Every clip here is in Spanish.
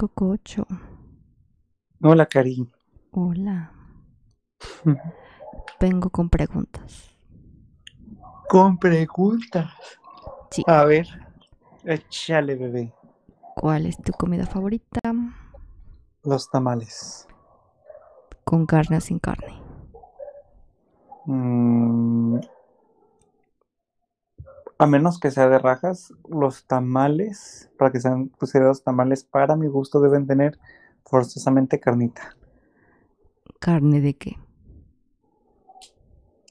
Cococho. Hola, Cari. Hola. Vengo con preguntas. Con preguntas. Sí. A ver, échale, bebé. ¿Cuál es tu comida favorita? Los tamales. ¿Con carne o sin carne? Mm, a menos que sea de rajas, los tamales, para que sean considerados tamales, para mi gusto deben tener forzosamente carnita. ¿Carne de qué?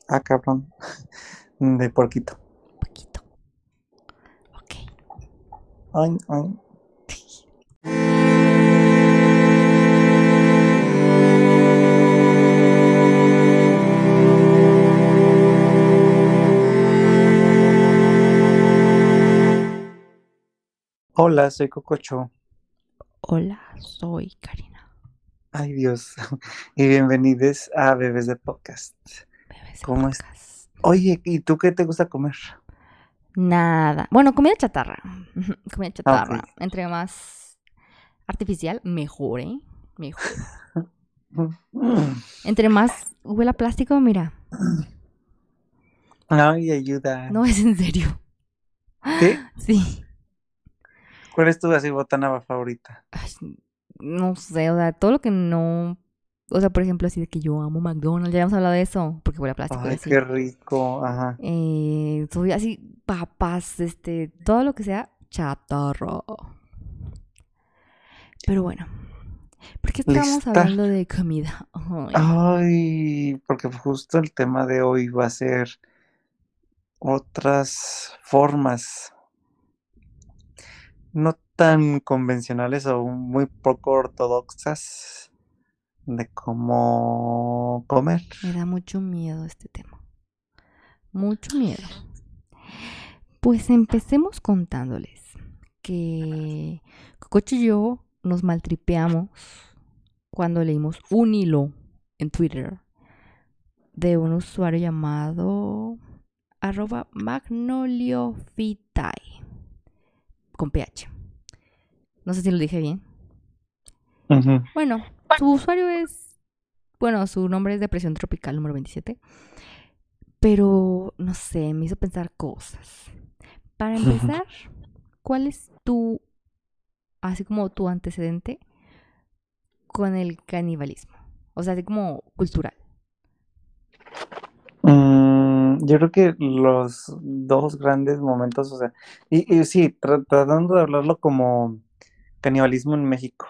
Ah, cabrón. De porquito. Poquito. Ok. Ay, ay. Hola, soy Cococho. Hola, soy Karina. Ay, Dios. Y bienvenidos a Bebés de Podcast. Bebés de ¿Cómo es? podcast. Oye, ¿y tú qué te gusta comer? Nada. Bueno, comida chatarra. comida chatarra. Entre más artificial, mejor, ¿eh? Mejor. Entre más huela plástico, mira. Ay, ayuda. No es en serio. ¿Qué? Sí. ¿Cuál es tu así botana favorita? Ay, no sé, o sea, todo lo que no. O sea, por ejemplo, así de que yo amo McDonald's, ya hemos hablado de eso, porque huele a plástico. Ay, así. qué rico. Ajá. Eh, soy así, papas, este, todo lo que sea chatarra. Pero bueno, ¿por qué estamos Lista. hablando de comida? Ay, Ay, porque justo el tema de hoy va a ser otras formas no tan convencionales o muy poco ortodoxas de cómo comer. me da mucho miedo este tema. Mucho miedo. Pues empecemos contándoles que Cococho y yo nos maltripeamos cuando leímos un hilo en Twitter de un usuario llamado arroba magnoliofitae con ph. No sé si lo dije bien. Bueno, su usuario es, bueno, su nombre es Depresión Tropical número 27. Pero, no sé, me hizo pensar cosas. Para empezar, ¿cuál es tu, así como tu antecedente con el canibalismo? O sea, así como cultural. Mm, yo creo que los dos grandes momentos, o sea, y, y sí, tra- tratando de hablarlo como canibalismo en México.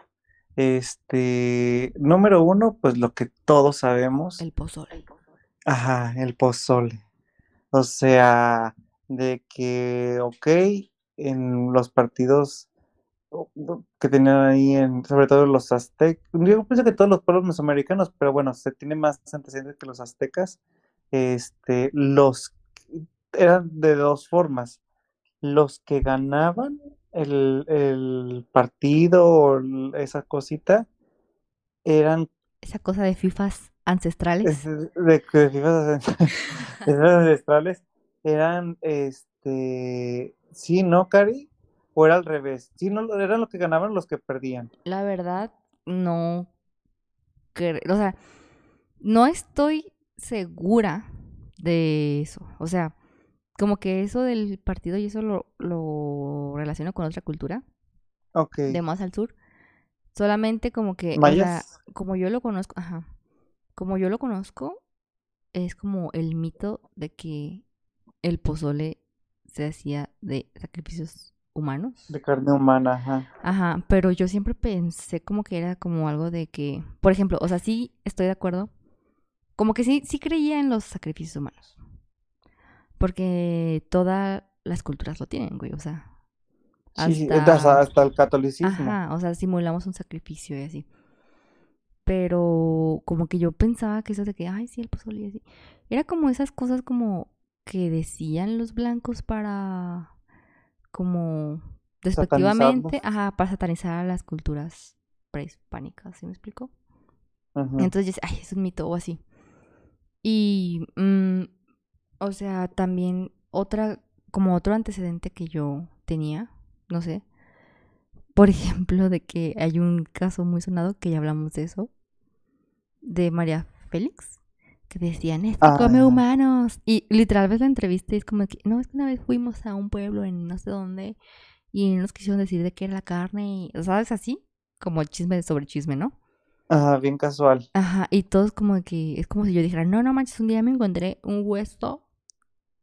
Este, número uno, pues lo que todos sabemos, El pozole. ajá, el pozole. O sea, de que, ok, en los partidos que tenían ahí, en, sobre todo los aztecas, yo pienso que todos los pueblos mesoamericanos, pero bueno, se tiene más antecedentes que los aztecas, este, los eran de dos formas. Los que ganaban el, el partido o esa cosita eran Esa cosa de FIFAs ancestrales. es- de fijas esas ancestrales eran este sí, ¿no, Cari? O era al revés. Sí, no, eran los que ganaban los que perdían. La verdad, no. O sea, no estoy segura de eso. O sea, como que eso del partido y eso lo, lo relaciono con otra cultura, Ok. de más al sur. Solamente como que, o sea, como yo lo conozco, ajá. Como yo lo conozco, es como el mito de que el pozole se hacía de sacrificios humanos. De carne humana, ajá. Ajá, pero yo siempre pensé como que era como algo de que, por ejemplo, o sea, sí estoy de acuerdo, como que sí, sí creía en los sacrificios humanos, porque todas las culturas lo tienen, güey, o sea, Sí, sí, hasta, hasta, hasta el catolicismo. ajá, o sea, simulamos un sacrificio y así, pero como que yo pensaba que eso de que, ay, sí, el pozole y así, era como esas cosas como que decían los blancos para, como, despectivamente, ajá, para satanizar a las culturas prehispánicas, ¿sí me explico? Ujú. Entonces ay, es un mito o así. Y, mm, o sea, también otra, como otro antecedente que yo tenía, no sé, por ejemplo, de que hay un caso muy sonado que ya hablamos de eso, de María Félix, que decían, este come Ah. humanos. Y literal ves la entrevista y es como que, no, es que una vez fuimos a un pueblo en no sé dónde y nos quisieron decir de qué era la carne, y, ¿sabes? Así, como chisme sobre chisme, ¿no? Ajá, bien casual. Ajá, y todo es como que, es como si yo dijera, no, no manches, un día me encontré un hueso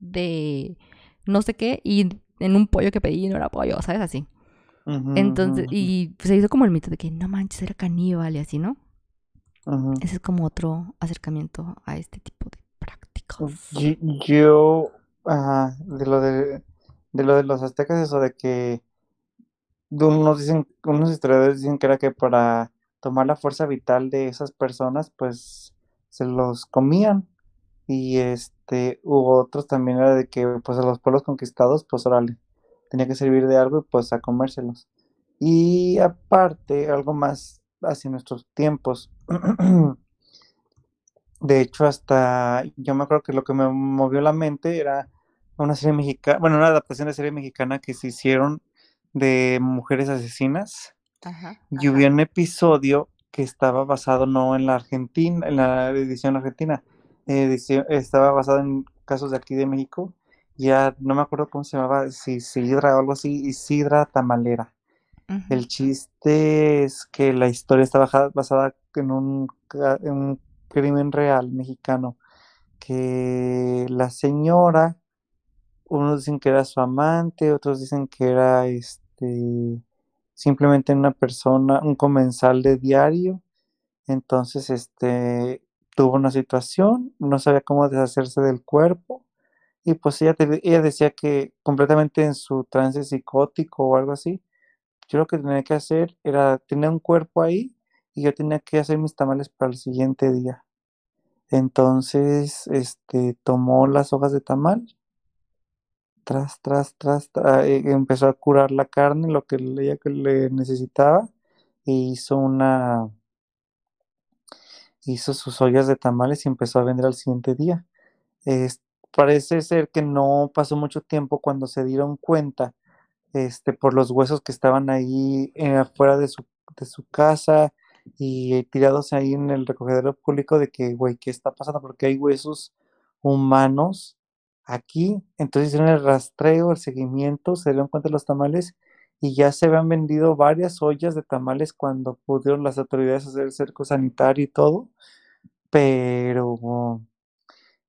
de no sé qué y en un pollo que pedí y no era pollo, ¿sabes? Así. Entonces, ujú, y pues, se hizo como el mito de que no manches, era caníbal y así, ¿no? ujú. Ese es como otro acercamiento a este tipo de prácticas. Yo, yo, ajá, de lo de, de lo de los aztecas, eso de que unos dicen, unos historiadores dicen que era que para tomar la fuerza vital de esas personas, pues se los comían. Y este, hubo otros también era de que pues a los pueblos conquistados, pues órale, tenía que servir de algo y pues a comérselos. Y aparte, algo más hacia nuestros tiempos. De hecho, hasta yo me acuerdo que lo que me movió la mente era una serie mexicana, bueno, una adaptación de serie mexicana que se hicieron de mujeres asesinas. Ajá. Y hubo un episodio que estaba basado no en la Argentina, en la edición argentina, edición, estaba basado en casos de aquí de México. Ya no me acuerdo cómo se llamaba, si Isidra o algo así, Isidra Tamalera. El chiste es que la historia está baja- basada en un, ca- en un crimen real mexicano, que la señora, unos dicen que era su amante, otros dicen que era este simplemente una persona, un comensal de diario. Entonces, este tuvo una situación, no sabía cómo deshacerse del cuerpo. Y pues ella, te- ella decía que completamente en su trance psicótico o algo así, yo lo que tenía que hacer era tener un cuerpo ahí y yo tenía que hacer mis tamales para el siguiente día. Entonces, este, tomó las hojas de tamal, tras, tras, tras, tra- eh, empezó a curar la carne, lo que ella le necesitaba, e hizo una, hizo sus ollas de tamales y empezó a vender al siguiente día. Parece ser que no pasó mucho tiempo cuando se dieron cuenta este, por los huesos que estaban ahí eh, afuera de su, de su casa y tirados ahí en el recogedero público de que, güey, ¿qué está pasando? Porque hay huesos humanos aquí. Entonces hicieron el rastreo, el seguimiento, se dieron cuenta de los tamales y ya se habían vendido varias ollas de tamales cuando pudieron las autoridades hacer el cerco sanitario y todo. Pero,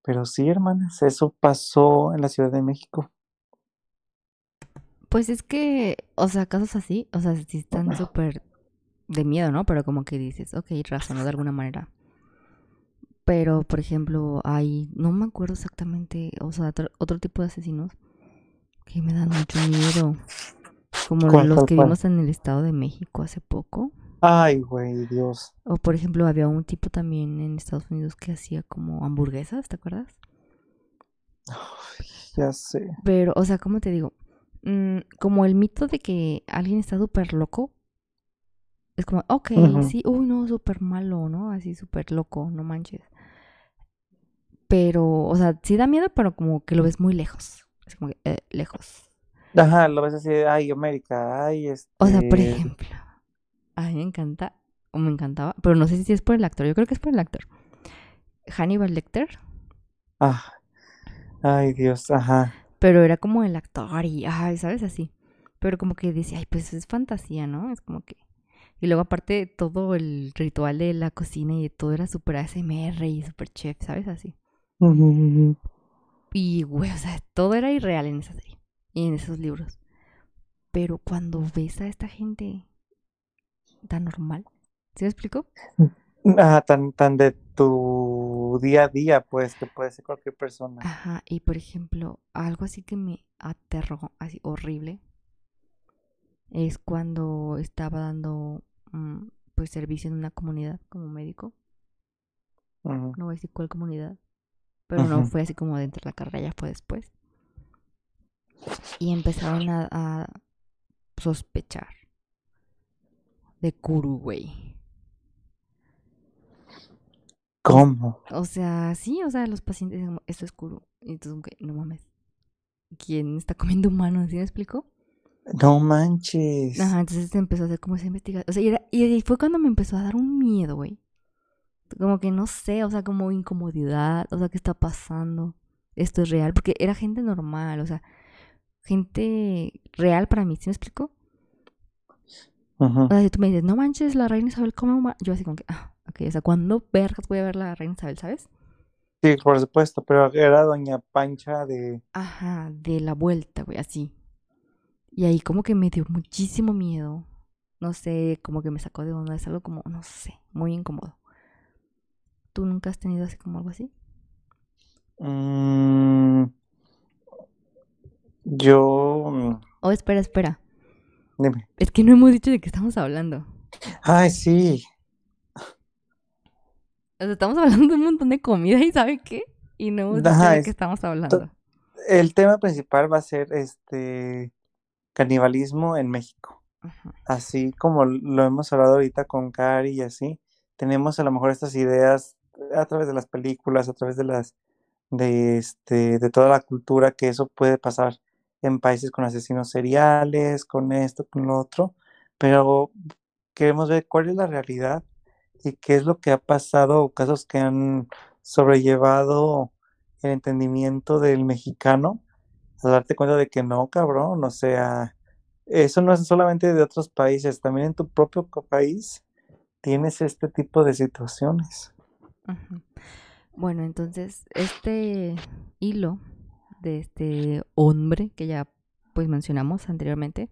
pero sí, hermanas, eso pasó en la Ciudad de México. Pues es que, o sea, casos así, o sea, sí están súper de miedo, ¿no? Pero como que dices, ok, razonó de alguna manera. Pero, por ejemplo, hay, no me acuerdo exactamente, o sea, otro, otro tipo de asesinos que me dan mucho miedo. Como ¿Cuál, los cuál, que cuál? vimos en el Estado de México hace poco. Ay, güey, Dios. O, por ejemplo, había un tipo también en Estados Unidos que hacía como hamburguesas, ¿te acuerdas? Ya sé. Pero, o sea, ¿cómo te digo? Mm, como el mito de que alguien está súper loco. Es como, ok, sí, uy, no, súper malo, ¿no? Así súper loco, no manches. Pero, o sea, sí da miedo, pero como que lo ves muy lejos. Es como que, eh, lejos. Ajá, lo ves así de, ay, América, ay, O sea, por este, ejemplo, a mí me encanta, o me encantaba, pero no sé si es por el actor, yo creo que es por el actor. Hannibal Lecter, ah, ay, Dios, ajá. pero era como el actor y, ay, ¿sabes? Así. Pero como que decía, ay, pues es fantasía, ¿no? Es como que... Y luego aparte todo el ritual de la cocina y de todo era súper ASMR y súper chef, ¿sabes? Así. Y, güey, o sea, todo era irreal en esa serie y en esos libros. Pero cuando ves a esta gente tan normal, ¿sí me explico? Ah, tan, tan de tu día a día, pues, que puede ser cualquier persona. Ajá, y por ejemplo, algo así que me aterró, así horrible, es cuando estaba dando mm, pues servicio en una comunidad como médico. No voy a decir cuál comunidad, pero no fue así como dentro de la carrera, ya fue después. Y empezaron a, a sospechar de Kuru, güey. ¿Cómo? O sea, sí, o sea, los pacientes dicen, esto es Kuru. Y entonces, no mames, ¿quién está comiendo humanos? ¿Sí me explico? No manches. Ajá, entonces empezó a hacer como esa investigación. O sea, y, era- y ahí fue cuando me empezó a dar un miedo, güey. Como que no sé, o sea, como incomodidad, o sea, ¿qué está pasando? Esto es real, porque era gente normal, o sea, gente real para mí, ¿sí me explico? Ujú. O sea, si tú me dices, no manches, la reina Isabel come huma-", Yo así como que, ah, ok, o sea, ¿cuándo vergas voy a ver la reina Isabel, sabes? Sí, por supuesto, pero era Doña Pancha de... Ajá, de la vuelta, güey, así. Y ahí como que me dio muchísimo miedo. No sé, como que me sacó de onda. Es algo como, no sé, muy incómodo. ¿Tú nunca has tenido así como algo así? Mm, yo... mm, Oh, espera, espera. Dime. Es que no hemos dicho de qué estamos hablando. Ay, sí. O sea, estamos hablando de un montón de comida y ¿sabe qué? Y no hemos dicho Ajá, de es- qué estamos hablando. El tema principal va a ser este canibalismo en México. Ajá. Así como lo hemos hablado ahorita con Cari y así, tenemos a lo mejor estas ideas a través de las películas, a través de las de este de toda la cultura que eso puede pasar en países con asesinos seriales, con esto, con lo otro, pero queremos ver cuál es la realidad y qué es lo que ha pasado, casos que han sobrellevado el entendimiento del mexicano, a darte cuenta de que no, cabrón, o sea, eso no es solamente de otros países, también en tu propio país tienes este tipo de situaciones. Bueno, entonces, este hilo de este hombre que ya pues mencionamos anteriormente,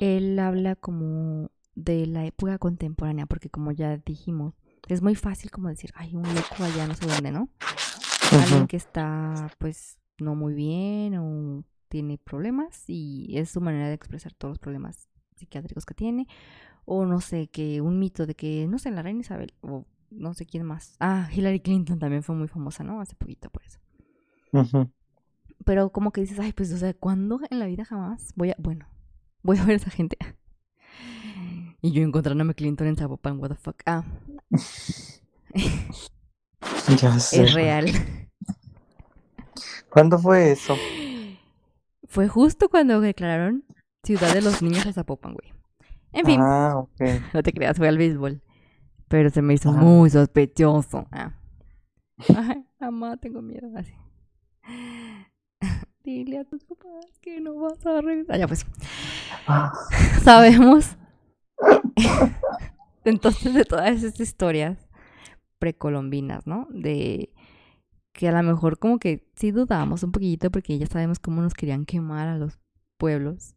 él habla como de la época contemporánea, porque como ya dijimos, es muy fácil como decir, hay un loco allá no sé dónde, ¿no? Alguien que está pues no muy bien o tiene problemas y es su manera de expresar todos los problemas psiquiátricos que tiene. O no sé, que un mito de que, no sé, la reina Isabel o no sé quién más. Ah, Hillary Clinton también fue muy famosa, ¿no? Hace poquito por eso. Pero como que dices, ay, pues, o sea, ¿cuándo en la vida jamás voy a, bueno, voy a ver a esa gente? Y yo encontrándome a Clinton en Zapopan, what the fuck. Ah, Ya sé. es real. ¿Cuándo fue eso? Fue justo cuando declararon Ciudad de los Niños a Zapopan, güey. En fin, Ah, ok. no te creas, fue al béisbol. Pero se me hizo Ajá. muy sospechoso. Ah. Ay, mamá, tengo miedo. Así. Dile a tus papás que no vas a regresar. Ya pues, Ah, sabemos. Entonces, de todas esas historias precolombinas, ¿no? De que a lo mejor como que sí dudamos un poquito porque ya sabemos cómo nos querían quemar a los pueblos.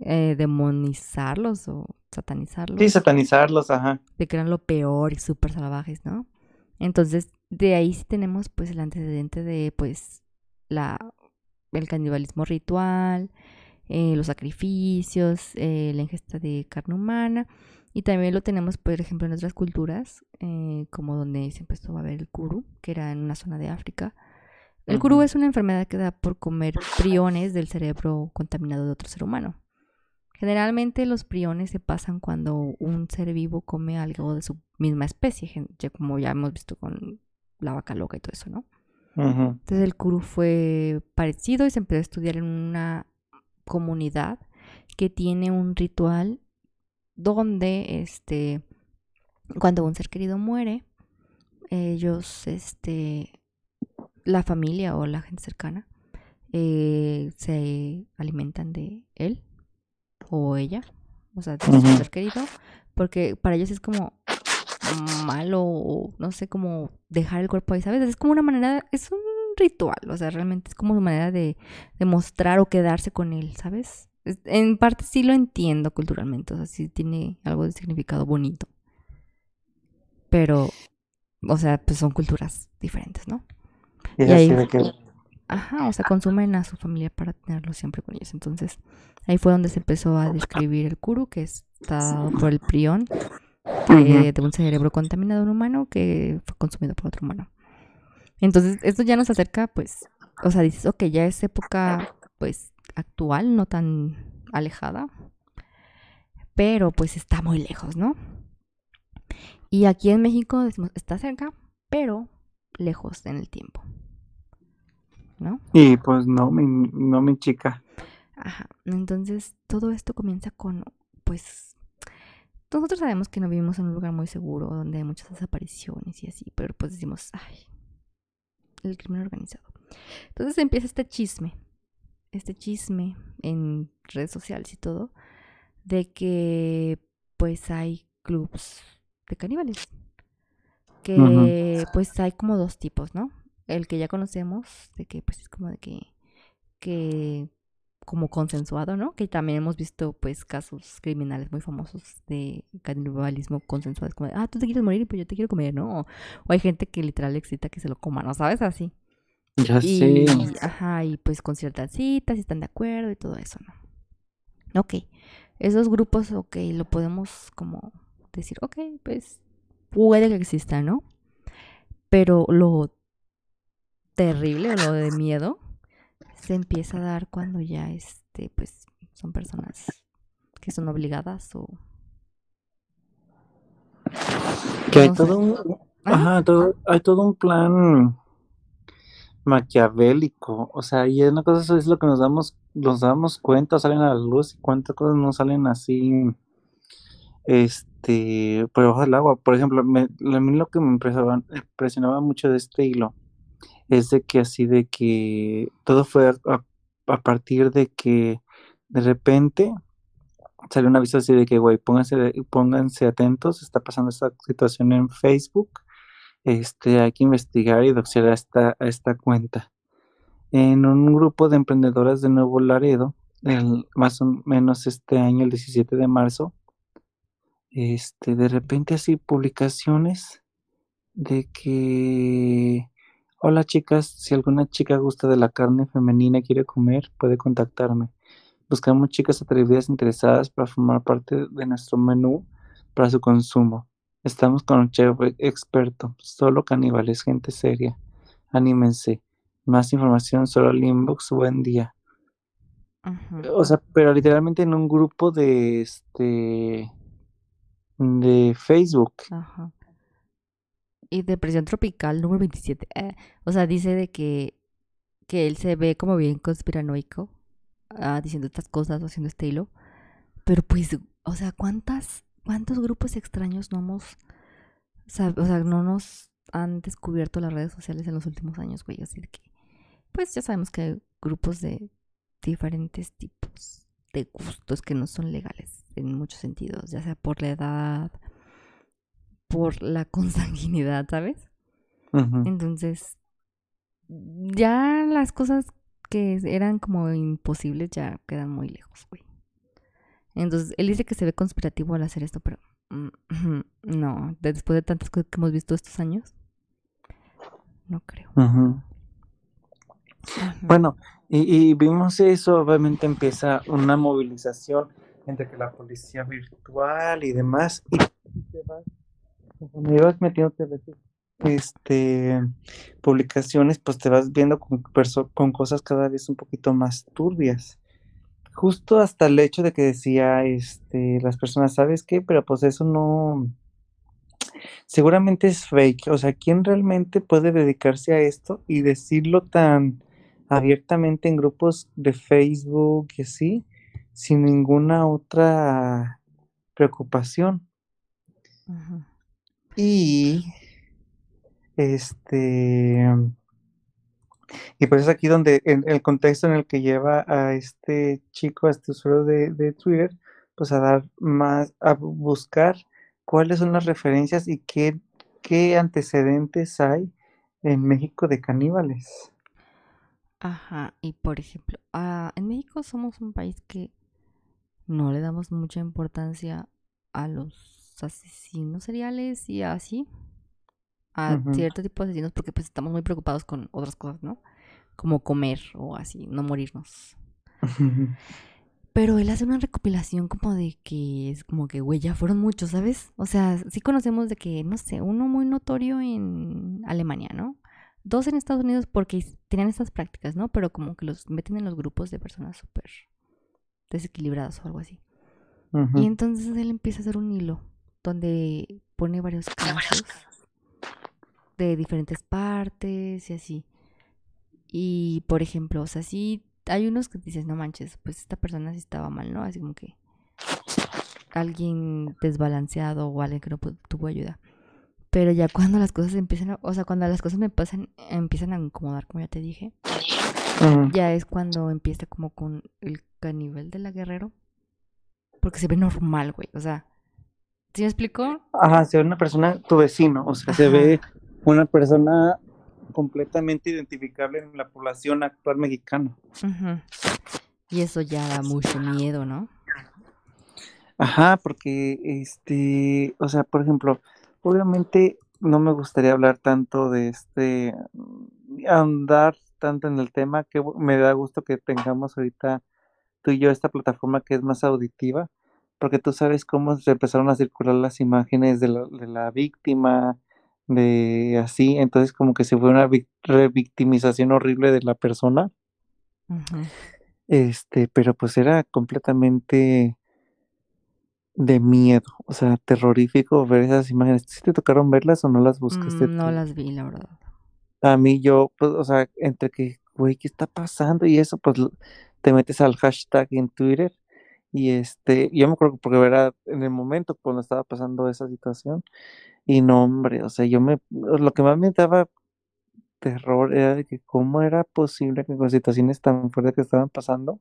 Eh, demonizarlos o satanizarlos. Sí, satanizarlos, ajá. de que eran lo peor y súper salvajes, ¿no? Entonces, de ahí sí tenemos pues el antecedente de pues la el canibalismo ritual, eh, los sacrificios, eh, la ingesta de carne humana y también lo tenemos por ejemplo en otras culturas eh, como donde se empezó a ver el kuru, que era en una zona de África. El kuru Ujú. es una enfermedad que da por comer priones del cerebro contaminado de otro ser humano. Generalmente los priones se pasan cuando un ser vivo come algo de su misma especie, como ya hemos visto con la vaca loca y todo eso, ¿no? Entonces el kuru fue parecido y se empezó a estudiar en una comunidad que tiene un ritual donde este cuando un ser querido muere, ellos este la familia o la gente cercana eh, se alimentan de o ella, o sea, Ujú. ser querido, porque para ellos es como malo o no sé cómo dejar el cuerpo ahí, ¿sabes? Es como una manera, es un ritual, o sea, realmente es como una manera de, de mostrar o quedarse con él, ¿sabes? Es- En parte sí lo entiendo culturalmente, o sea, sí tiene algo de significado bonito. Pero, o sea, pues son culturas diferentes, ¿no? Y Y ahí- que, Ajá, o sea, consumen a su familia para tenerlo siempre con ellos. Entonces, ahí fue donde se empezó a describir el kuru, que está dado por el prión que- de un cerebro contaminado de un humano que fue consumido por otro humano. Entonces, esto ya nos acerca, pues, o sea, dices, ok, ya es época, pues, actual, no tan alejada, pero pues está muy lejos, ¿no? Y aquí en México decimos, está cerca, pero lejos en el tiempo, ¿no? y pues no, mi, no, mi chica. Ajá. Entonces, todo esto comienza con, pues, nosotros sabemos que no vivimos en un lugar muy seguro, donde hay muchas desapariciones y así, pero pues decimos, ay, el crimen organizado. Entonces empieza este chisme, este chisme en redes sociales y todo, de que pues hay clubs de caníbales. Que pues hay como dos tipos, ¿no? El que ya conocemos, de que pues es como de que, que como consensuado, ¿no? Que también hemos visto pues casos criminales muy famosos de canibalismo consensuado. Es como, de, ah, tú te quieres morir y pues yo te quiero comer, ¿no? O, hay gente que literal excita que se lo coma, ¿no? ¿Sabes? Así. Ya sé. Ajá, y pues con ciertas citas, si están de acuerdo y todo eso, ¿no? Ok, esos grupos, ok, lo podemos como decir, ok, pues puede que exista, ¿no? Pero lo terrible o lo de miedo se empieza a dar cuando ya este pues son personas que son obligadas o que hay todo un ajá, todo, hay todo un plan maquiavélico, o sea, y una cosa eso es lo que nos damos nos damos cuenta, salen a la luz y cuántas cosas no salen así este por debajo del agua. Por ejemplo, me, a mí lo que me impresionaba, impresionaba mucho de este hilo es de que así de que todo fue a, partir de que de repente salió un aviso así de que, güey, pónganse, pónganse atentos, está pasando esta situación en Facebook, este, hay que investigar y doxear esta, esta cuenta. En un grupo de emprendedoras de Nuevo Laredo, el, más o menos este año, el 17 de marzo, este, de repente así publicaciones de que Hola chicas, si alguna chica gusta de la carne femenina y quiere comer, puede contactarme. Buscamos chicas atrevidas interesadas para formar parte de nuestro menú para su consumo. Estamos con un chef experto, solo caníbales, gente seria. Anímense. Más información solo al inbox. Buen día. O sea, pero literalmente en un grupo de este de Facebook. Ajá y depresión tropical número 27. Eh, o sea, dice de que, que él se ve como bien conspiranoico, ah, diciendo estas cosas, haciendo este hilo. Pero pues, o sea, ¿cuántas, ¿cuántos grupos extraños no hemos, o no nos han descubierto las redes sociales en los últimos años, güey? Así que, pues ya sabemos que hay grupos de diferentes tipos de gustos que no son legales en muchos sentidos, ya sea por la edad, por la consanguinidad, ¿sabes? Entonces, ya las cosas que eran como imposibles ya quedan muy lejos, güey. Entonces, él dice que se ve conspirativo al hacer esto, pero mm, no, después de tantas cosas que hemos visto estos años, no creo. Bueno, y, y, vimos eso, obviamente empieza una movilización entre que la policía virtual y demás, y cuando ibas metiéndote este publicaciones, pues te vas viendo con, con cosas cada vez un poquito más turbias. Justo hasta el hecho de que decía este las personas, ¿sabes qué? Pero pues eso no seguramente es fake. O sea, ¿quién realmente puede dedicarse a esto y decirlo tan abiertamente en grupos de Facebook y así, sin ninguna otra preocupación? Ajá. Y este y pues es aquí donde en el contexto en el que lleva a este chico, a este usuario de, Twitter, pues a dar más, a buscar cuáles son las referencias y qué, qué antecedentes hay en México de caníbales. Ajá, y por ejemplo, ah, en México somos un país que no le damos mucha importancia a los asesinos seriales y así a cierto tipo de asesinos porque pues estamos muy preocupados con otras cosas, ¿no? Como comer o así, no morirnos. Pero él hace una recopilación como de que es como que, güey, ya fueron muchos, ¿sabes? O sea, sí conocemos de que, no sé, uno muy notorio en Alemania, ¿no? Dos en Estados Unidos porque tenían estas prácticas, ¿no? Pero como que los meten en los grupos de personas súper desequilibradas o algo así. Y entonces él empieza a hacer un hilo donde pone varios casos de diferentes partes y así. Y por ejemplo, o sea, sí hay unos que dices, no manches, pues esta persona sí estaba mal, ¿no? Así como que alguien desbalanceado o alguien que no tuvo ayuda. Pero ya cuando las cosas empiezan a, o sea, cuando las cosas me pasan, empiezan a incomodar, como ya te dije, ya es cuando empieza como con el caníbal de la guerrero. Porque se ve normal, güey. O sea, ¿sí me? Ajá, se ve una persona, tu vecino, o sea, se ve una persona completamente identificable en la población actual mexicana. Y eso ya da mucho miedo, ¿no? Ajá, porque, este, o sea, por ejemplo, obviamente no me gustaría hablar tanto de este, andar tanto en el tema, que me da gusto que tengamos ahorita tú y yo esta plataforma que es más auditiva, porque tú sabes cómo se empezaron a circular las imágenes de la, de la víctima, de así, entonces como que se fue una revictimización horrible de la persona. Este, pero pues era completamente de miedo, o sea, terrorífico ver esas imágenes. ¿Sí te tocaron verlas o no las buscaste? Mm, no las vi, la verdad. A mí yo, pues, o sea, entre que, güey, ¿qué está pasando? Y eso, pues, te metes al hashtag en Twitter y este, yo me acuerdo porque era en el momento cuando estaba pasando esa situación y no, hombre, o sea, yo me, lo que más me daba terror era de que cómo era posible que con situaciones tan fuertes que estaban pasando,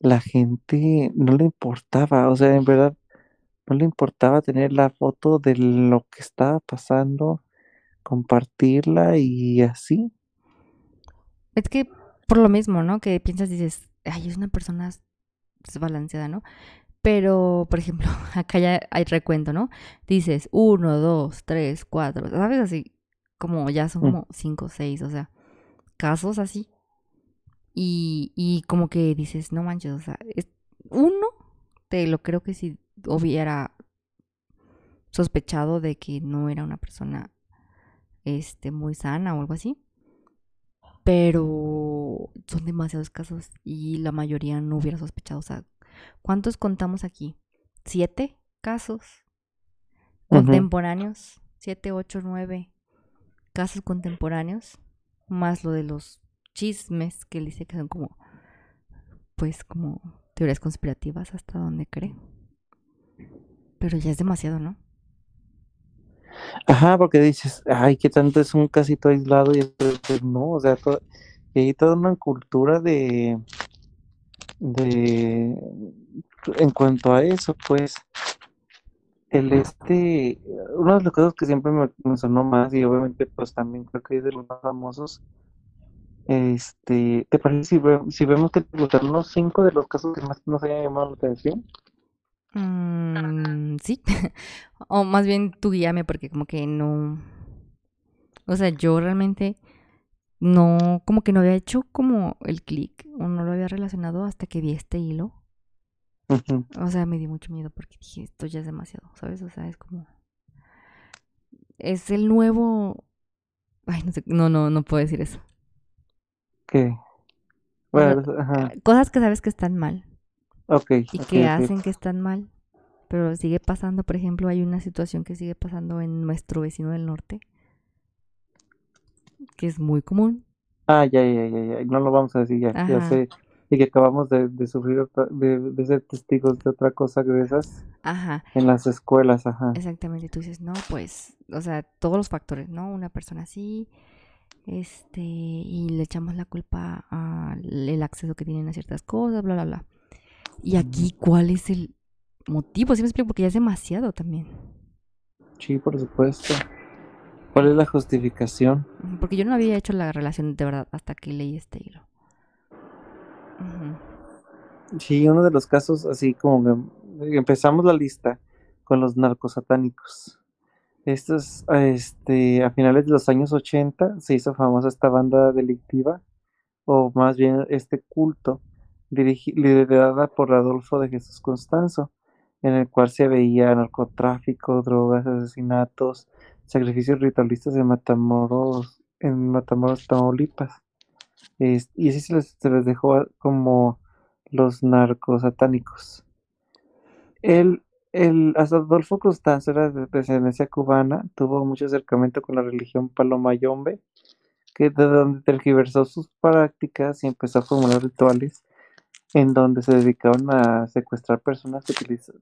la gente no le importaba, o sea, en verdad, no le importaba tener la foto de lo que estaba pasando, compartirla y así. Es que por lo mismo, ¿no? Que piensas, dices, ay, es una persona desbalanceada, ¿no? Pero, por ejemplo, acá ya hay recuento, ¿no? Dices, uno, dos, tres, cuatro, ¿sabes? Así, como ya son mm. como cinco, seis, o sea, casos así. Y, y como que dices, no manches, o sea, es, uno, te lo creo que si hubiera sospechado de que no era una persona este, muy sana o algo así. Pero son demasiados casos y la mayoría no hubiera sospechado. O sea, ¿cuántos contamos aquí? ¿Siete casos contemporáneos? ¿Siete, ocho, nueve casos contemporáneos? Más lo de los chismes que él dice que son como, pues, como teorías conspirativas hasta donde cree. Pero ya es demasiado, ¿no? Ajá, porque dices, ay, que tanto es un casito aislado y pues no, o sea, hay toda una cultura de, de, en cuanto a eso, pues, el este, uno de los casos que siempre me, sonó más y obviamente pues también creo que es de los más famosos, este, ¿te parece si, si vemos que te unos cinco de los casos que más nos hayan llamado la atención? Mm, sí. o más bien tú guíame porque como que no... O sea, yo realmente no, como que no había hecho como el clic o no lo había relacionado hasta que vi este hilo. O sea, me di mucho miedo porque dije, esto ya es demasiado, ¿sabes? O sea, es como... Es el nuevo... Ay, no sé, no, no, no puedo decir eso. ¿Qué? Bueno, Cosas que sabes que están mal. Y que hacen que están mal. Pero sigue pasando, por ejemplo, hay una situación que sigue pasando en nuestro vecino del norte, que es muy común. Ah, ya, ya, ya, ya. No lo vamos a decir ya. Ya sé. Y que acabamos de, sufrir, de, de, ser testigos de otra cosa que esas. Ajá. En las escuelas, ajá. Exactamente. Tú dices, no, pues, o sea, todos los factores, ¿no? Una persona así, este, y le echamos la culpa al acceso que tienen a ciertas cosas, bla, bla, bla. Y aquí, ¿cuál es el motivo? ¿Sí me explico? Porque ya es demasiado también. Sí, por supuesto. ¿Cuál es la justificación? Porque yo no había hecho la relación de verdad hasta que leí este hilo. Sí, uno de los casos, así como empezamos la lista con los narcosatánicos. Estos, este, a finales de los años 80 se hizo famosa esta banda delictiva, o más bien este culto, liderada por Adolfo de Jesús Constanzo, en el cual se veía narcotráfico, drogas, asesinatos, sacrificios ritualistas en Matamoros, en Matamoros, Tamaulipas. y así se les, dejó como los narcos satánicos. El, el Adolfo Constanzo era de descendencia cubana, tuvo mucho acercamiento con la religión palomayombe, que de donde tergiversó sus prácticas y empezó a formular rituales en donde se dedicaban a secuestrar personas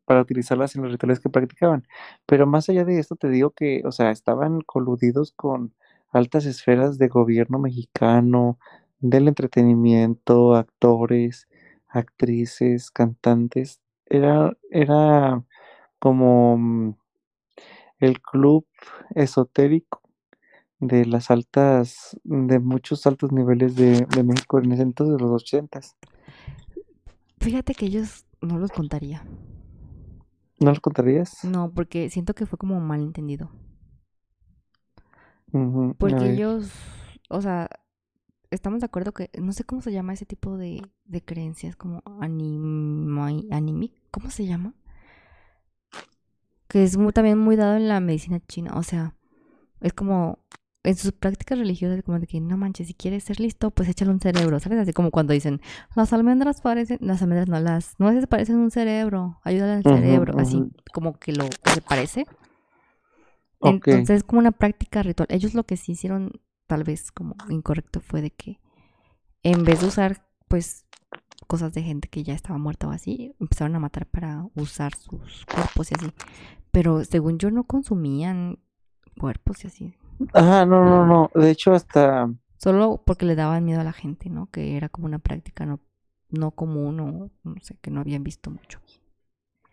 para utilizarlas en los rituales que practicaban. Pero más allá de esto, te digo que, o sea, estaban coludidos con altas esferas de gobierno mexicano, del entretenimiento, actores, actrices, cantantes. Era, era como mm, el club esotérico de las altas, de muchos altos niveles de, México en ese entonces, los ochentas. Fíjate que ellos no los contaría. ¿No los contarías? No, porque siento que fue como malentendido. porque ellos, o sea, estamos de acuerdo que, no sé cómo se llama ese tipo de, de creencias, como animic, ¿cómo se llama? Que es muy, también muy dado en la medicina china, o sea, es como en sus prácticas religiosas, como de que no manches, si quieres ser listo, pues échale un cerebro, ¿sabes? Así como cuando dicen, las almendras parecen, las almendras no, las nueces parecen un cerebro, ayúdale al cerebro, así como que lo que se parece. Entonces es como una práctica ritual. Ellos lo que sí hicieron, tal vez como incorrecto, fue de que en vez de usar, pues, cosas de gente que ya estaba muerta o así, empezaron a matar para usar sus cuerpos y así. Pero según yo no consumían cuerpos y así. Ajá, no, no, no. De hecho, hasta. Solo porque le daban miedo a la gente, ¿no? Que era como una práctica no, no común o no sé, que no habían visto mucho.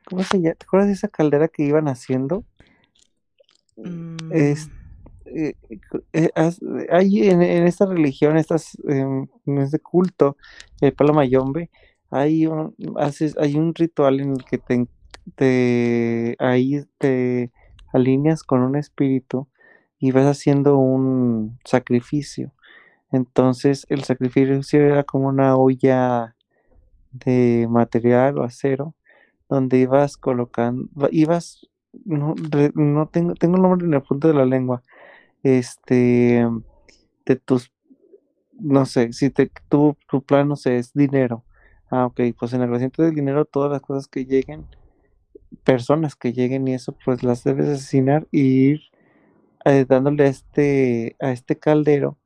¿Cómo se llama? ¿Te acuerdas de esa caldera que iban haciendo? Mm. Es, eh, eh, hay en, esta religión, estas, em, en este culto, el palo mayombe, hay un, haces, hay un ritual en el que te, te ahí te alineas con un espíritu y vas haciendo un sacrificio. Entonces el sacrificio era como una olla de material o acero donde ibas colocando, ibas, no, tengo, tengo el nombre en el punto de la lengua, este, de tus, no sé, si te, tu, tu plan, no sé, es dinero. Ah, ok, pues en el recinto del dinero todas las cosas que lleguen, personas que lleguen y eso, pues las debes asesinar y ir eh, dándole este, a este caldero,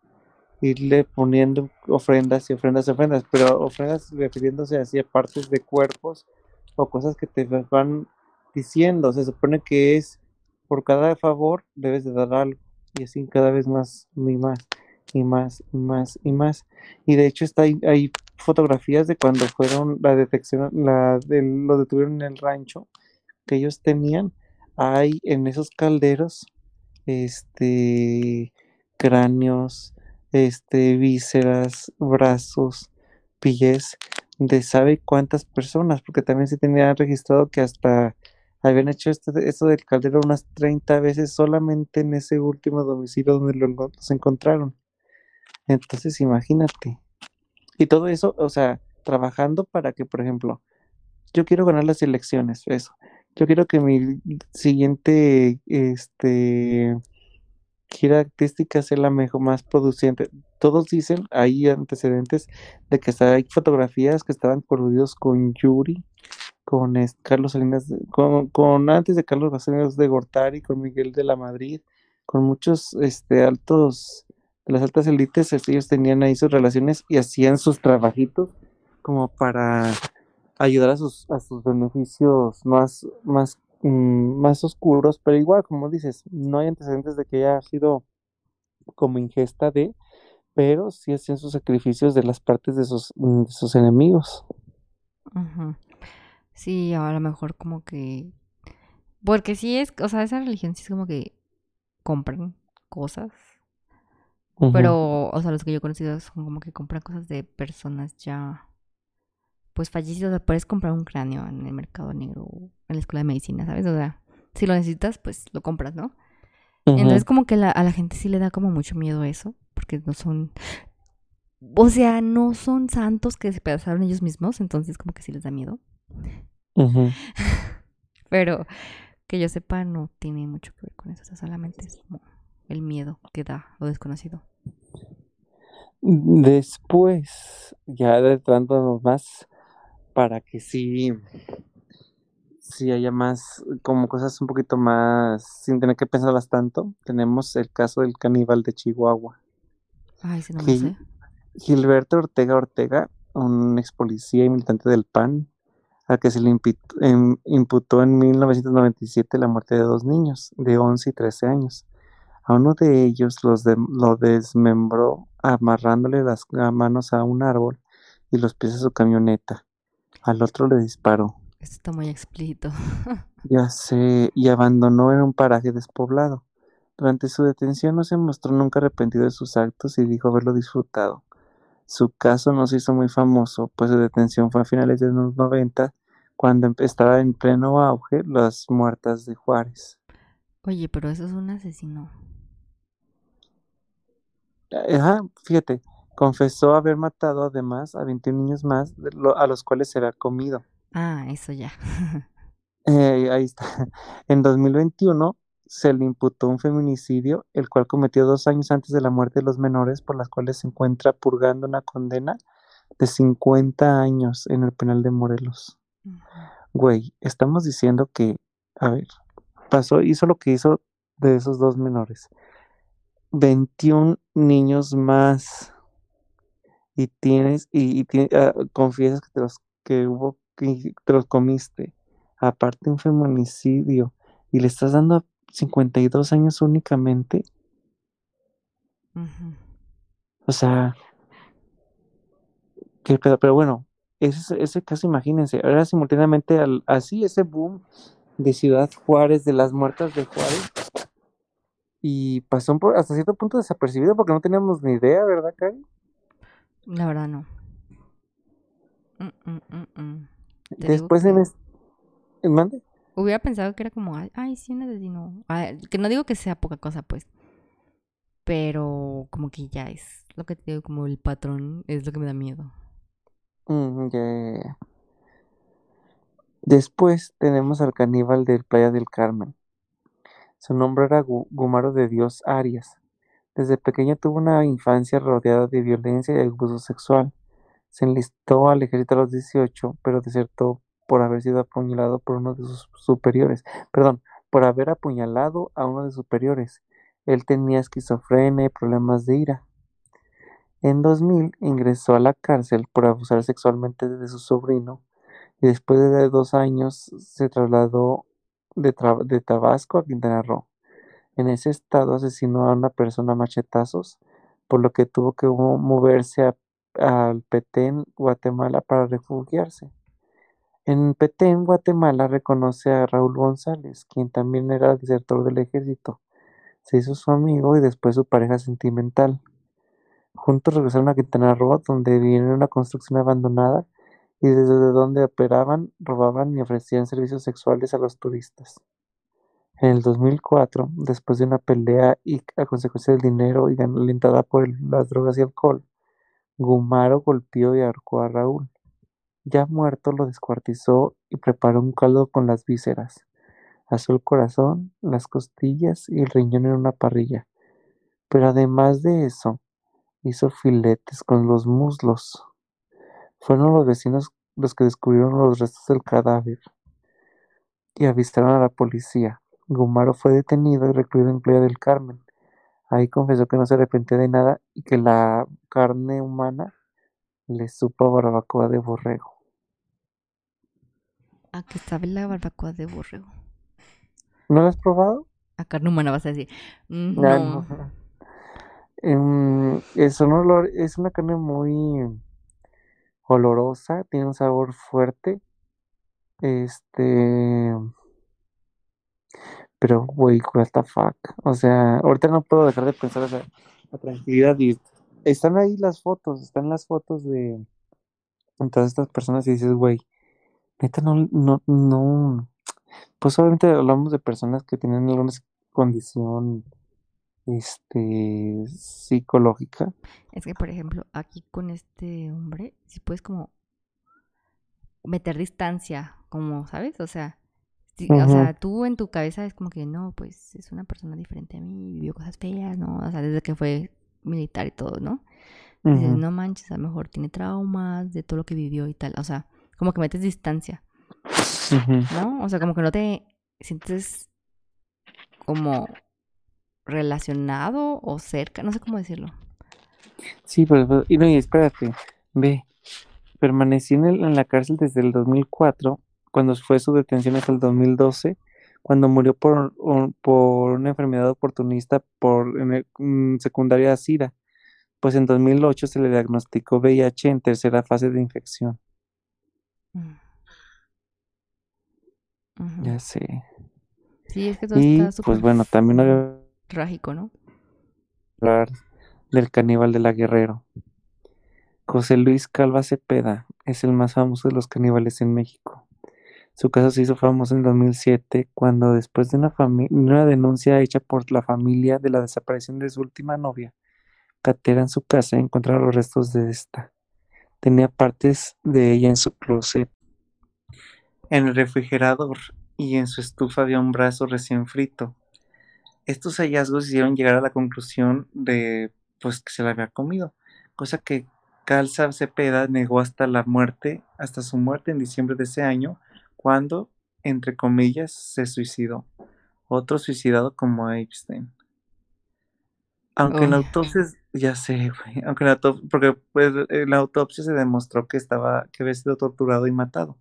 irle poniendo ofrendas y ofrendas y ofrendas, pero ofrendas refiriéndose así a partes de cuerpos o cosas que te van diciendo. Se supone que es por cada favor debes de dar algo y así cada vez más y más y más y más y más. Y de hecho está hay fotografías de cuando fueron la detección, la de, lo detuvieron en el rancho que ellos tenían. Hay en esos calderos este, cráneos, este, vísceras, brazos, pies de sabe cuántas personas, porque también se tenía registrado que hasta habían hecho esto, esto del caldero unas 30 veces solamente en ese último domicilio donde los encontraron. Entonces, imagínate. Y todo eso, o sea, trabajando para que, por ejemplo, yo quiero ganar las elecciones, eso. Yo quiero que mi siguiente este, gira artística sea la mejor, más producente. Todos dicen, hay antecedentes de que hay fotografías que estaban coludidos con Yuri, con Carlos Salinas, con, antes de Carlos Salinas de Gortari, con Miguel de la Madrid, con muchos este, altos, de las altas élites, ellos tenían ahí sus relaciones y hacían sus trabajitos como para ayudar a sus, a sus beneficios más, más, mm, más oscuros, pero igual, como dices, no hay antecedentes de que haya sido como ingesta de, pero sí hacían sus sacrificios de las partes de sus, mm, de sus enemigos. Sí, a lo mejor como que... Porque sí es, o sea, esa religión sí es como que compran cosas. Pero, o sea, los que yo he conocido son como que compran cosas de personas ya pues fallecidos, puedes comprar un cráneo en el mercado negro o en la escuela de medicina, ¿sabes? O sea, si lo necesitas, pues lo compras, ¿no? Entonces como que a la gente sí le da como mucho miedo eso, porque no son, o sea, no son santos que se pedazaron ellos mismos, entonces como que sí les da miedo. Pero que yo sepa, no tiene mucho que ver con eso, o sea, solamente es como el miedo que da lo desconocido. Después, ya adentrándonos más, para que sí, sí haya más, como cosas un poquito más, sin tener que pensarlas tanto, tenemos el caso del caníbal de Chihuahua. Ay, sí, no me que sé. Gilberto Ortega Ortega, un ex policía y militante del PAN, al que se le em- imputó en 1997 la muerte de dos niños de 11 y 13 años. A uno de ellos los de- lo desmembró amarrándole las manos a un árbol y los pies a su camioneta. Al otro le disparó. Esto está muy explícito. Ya sé, y abandonó en un paraje despoblado. Durante su detención no se mostró nunca arrepentido de sus actos y dijo haberlo disfrutado. Su caso no se hizo muy famoso, pues su detención fue a finales de los 90, cuando empe- estaba en pleno auge las muertas de Juárez. Oye, pero eso es un asesino. Ajá, fíjate, confesó haber matado además a 21 niños más, a los cuales se había comido. Ah, eso ya. Eh, ahí está. En 2021 se le imputó un feminicidio, el cual cometió dos años antes de la muerte de los menores, por las cuales se encuentra purgando una condena de 50 años en el penal de Morelos. Güey, estamos diciendo que, a ver, pasó, hizo lo que hizo de esos dos menores. 21 niños más. Y tienes, y, y tie- ah, confiesas que te los, que hubo, que te los comiste. Aparte un feminicidio. Y le estás dando 52 años únicamente. O sea, qué pedo, pero bueno, ese, ese caso, imagínense, era simultáneamente al- así ese boom de Ciudad Juárez, de las muertas de Juárez, y pasó por, hasta cierto punto desapercibido porque no teníamos ni idea, ¿verdad, Cari? La verdad no. Mm, mm, mm, Después en que este... ¿Mande? Hubiera pensado que era como, ay, sí, un asesino. Ay, que no digo que sea poca cosa, pues. Pero como que ya es lo que te digo, como el patrón es lo que me da miedo. Ya, ya, ya. Después tenemos al caníbal del Playa del Carmen. Su nombre era Gu- Gumaro de Dios Arias. Desde pequeño tuvo una infancia rodeada de violencia y abuso sexual. Se enlistó al ejército a los 18, pero desertó por haber sido apuñalado por uno de sus superiores. Perdón, por haber apuñalado a uno de sus superiores. Él tenía esquizofrenia y problemas de ira. En 2000 ingresó a la cárcel por abusar sexualmente de su sobrino y después de dos años se trasladó de, Tra- de Tabasco a Quintana Roo. En ese estado asesinó a una persona a machetazos, por lo que tuvo que mo- moverse al Petén, Guatemala, para refugiarse. En Petén, Guatemala, reconoce a Raúl González, quien también era desertor del ejército. Se hizo su amigo y después su pareja sentimental. Juntos regresaron a Quintana Roo, donde vivían en una construcción abandonada y desde donde operaban, robaban y ofrecían servicios sexuales a los turistas. En el 2004, después de una pelea a consecuencia del dinero y alentada por las drogas y alcohol, Gumaro golpeó y ahorcó a Raúl. Ya muerto, lo descuartizó y preparó un caldo con las vísceras. Asó el corazón, las costillas y el riñón en una parrilla. Pero además de eso, hizo filetes con los muslos. Fueron los vecinos los que descubrieron los restos del cadáver y avistaron a la policía. Gumaro fue detenido y recluido en Playa del Carmen. Ahí confesó que no se arrepentía de nada y que la carne humana le supo a barbacoa de borrego. ¿A qué sabe la barbacoa de borrego? ¿No lo has probado? A carne humana vas a decir. Mm, Ah, No. no. Em, es, un olor, es una carne muy olorosa, tiene un sabor fuerte. Este, pero güey, what the fuck. O sea, ahorita no puedo dejar de pensar, o la tranquilidad y están ahí las fotos, están las fotos de todas estas personas y dices, güey, neta no, no, no, pues obviamente hablamos de personas que tienen alguna condición, este, psicológica. Es que, por ejemplo, aquí con este hombre, si puedes como meter distancia, como, ¿sabes? O sea, sí, o sea, tú en tu cabeza es como que no, pues es una persona diferente a mí, vivió cosas feas, ¿no? O sea, desde que fue militar y todo, ¿no? Dices, Ujú. no manches, a lo mejor tiene traumas de todo lo que vivió y tal. O sea, como que metes distancia. ¿no? O sea, como que no te sientes como relacionado o cerca, no sé cómo decirlo. Sí, pero, y no, y espérate, ve, permanecí en, el- en la cárcel desde el 2004, cuando fue su detención hasta el 2012, cuando murió por, por una enfermedad oportunista por en el- mm, secundaria a SIDA, pues en 2008 se le diagnosticó VIH en tercera fase de infección. Mm. Ya sé. Sí, es que todo Y está pues súper bueno, también había trágico, ¿no? hablar del caníbal de la Guerrero. José Luis Calva Cepeda es el más famoso de los caníbales en México. Su caso se hizo famoso en 2007 cuando después de una, denuncia hecha por la familia de la desaparición de su última novia, Catera en su casa encontraron los restos de esta. Tenía partes de ella en su closet. En el refrigerador y en su estufa había un brazo recién frito. Estos hallazgos hicieron llegar a la conclusión de pues que se la había comido, cosa que Calza Cepeda negó hasta la muerte, hasta su muerte en diciembre de ese año, cuando, entre comillas, se suicidó. Otro suicidado como Epstein. Aunque en la autopsia, ya sé, güey, aunque en la autopsia, porque pues, en la autopsia se demostró que estaba, que había sido torturado y matado.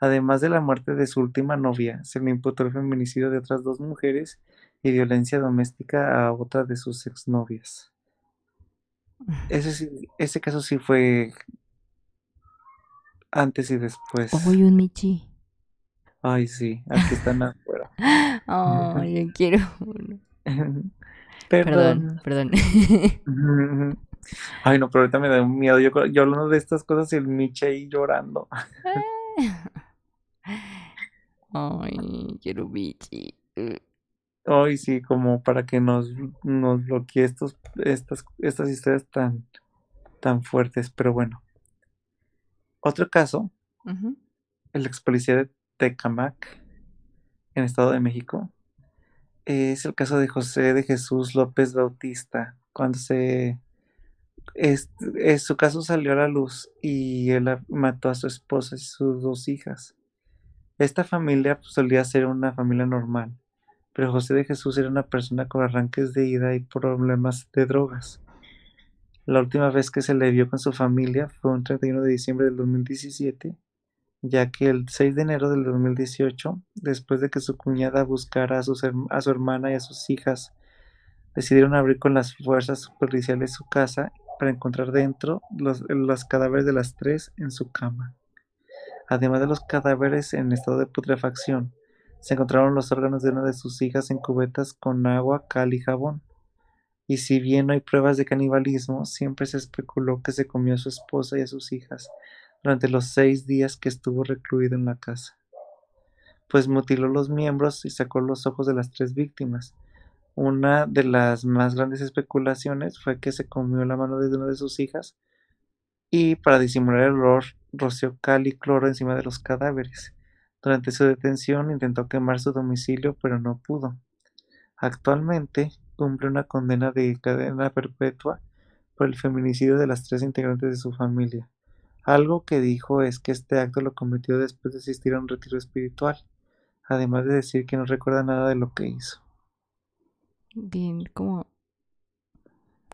Además de la muerte de su última novia, se le imputó el feminicidio de otras dos mujeres y violencia doméstica a otra de sus exnovias. Ese, sí- ese caso sí fue antes y después. Uy, un Michi. Ay, sí, aquí están afuera. Ay, yo quiero uno. Perdón. Perdón, perdón. Ay, no, pero ahorita me da un miedo. Yo, yo hablando de estas cosas y el Miche ahí llorando. Ay, quiero Michi. Ay, sí, como para que nos, nos bloquee estos, estas, estas historias tan, tan fuertes. Pero bueno. Otro caso, el ex policía de Tecamac, en Estado de México, es el caso de José de Jesús López Bautista, cuando se... su caso salió a la luz y él mató a su esposa y sus dos hijas. Esta familia pues, solía ser una familia normal, pero José de Jesús era una persona con arranques de ira y problemas de drogas. La última vez que se le vio con su familia fue un 31 de diciembre del 2017, ya que el 6 de enero del 2018, después de que su cuñada buscara a, a su hermana y a sus hijas, decidieron abrir con las fuerzas policiales su casa para encontrar dentro los, los cadáveres de las tres en su cama. Además de los cadáveres en estado de putrefacción, se encontraron los órganos de una de sus hijas en cubetas con agua, cal y jabón. Y si bien no hay pruebas de canibalismo, siempre se especuló que se comió a su esposa y a sus hijas durante los seis días que estuvo recluido en la casa. Pues mutiló los miembros y sacó los ojos de las tres víctimas. Una de las más grandes especulaciones fue que se comió la mano de una de sus hijas y para disimular el olor roció cal y cloro encima de los cadáveres. Durante su detención intentó quemar su domicilio pero no pudo. Actualmente cumple una condena de cadena perpetua por el feminicidio de las tres integrantes de su familia. Algo que dijo es que este acto lo cometió después de asistir a un retiro espiritual, además de decir que no recuerda nada de lo que hizo. Bien, como.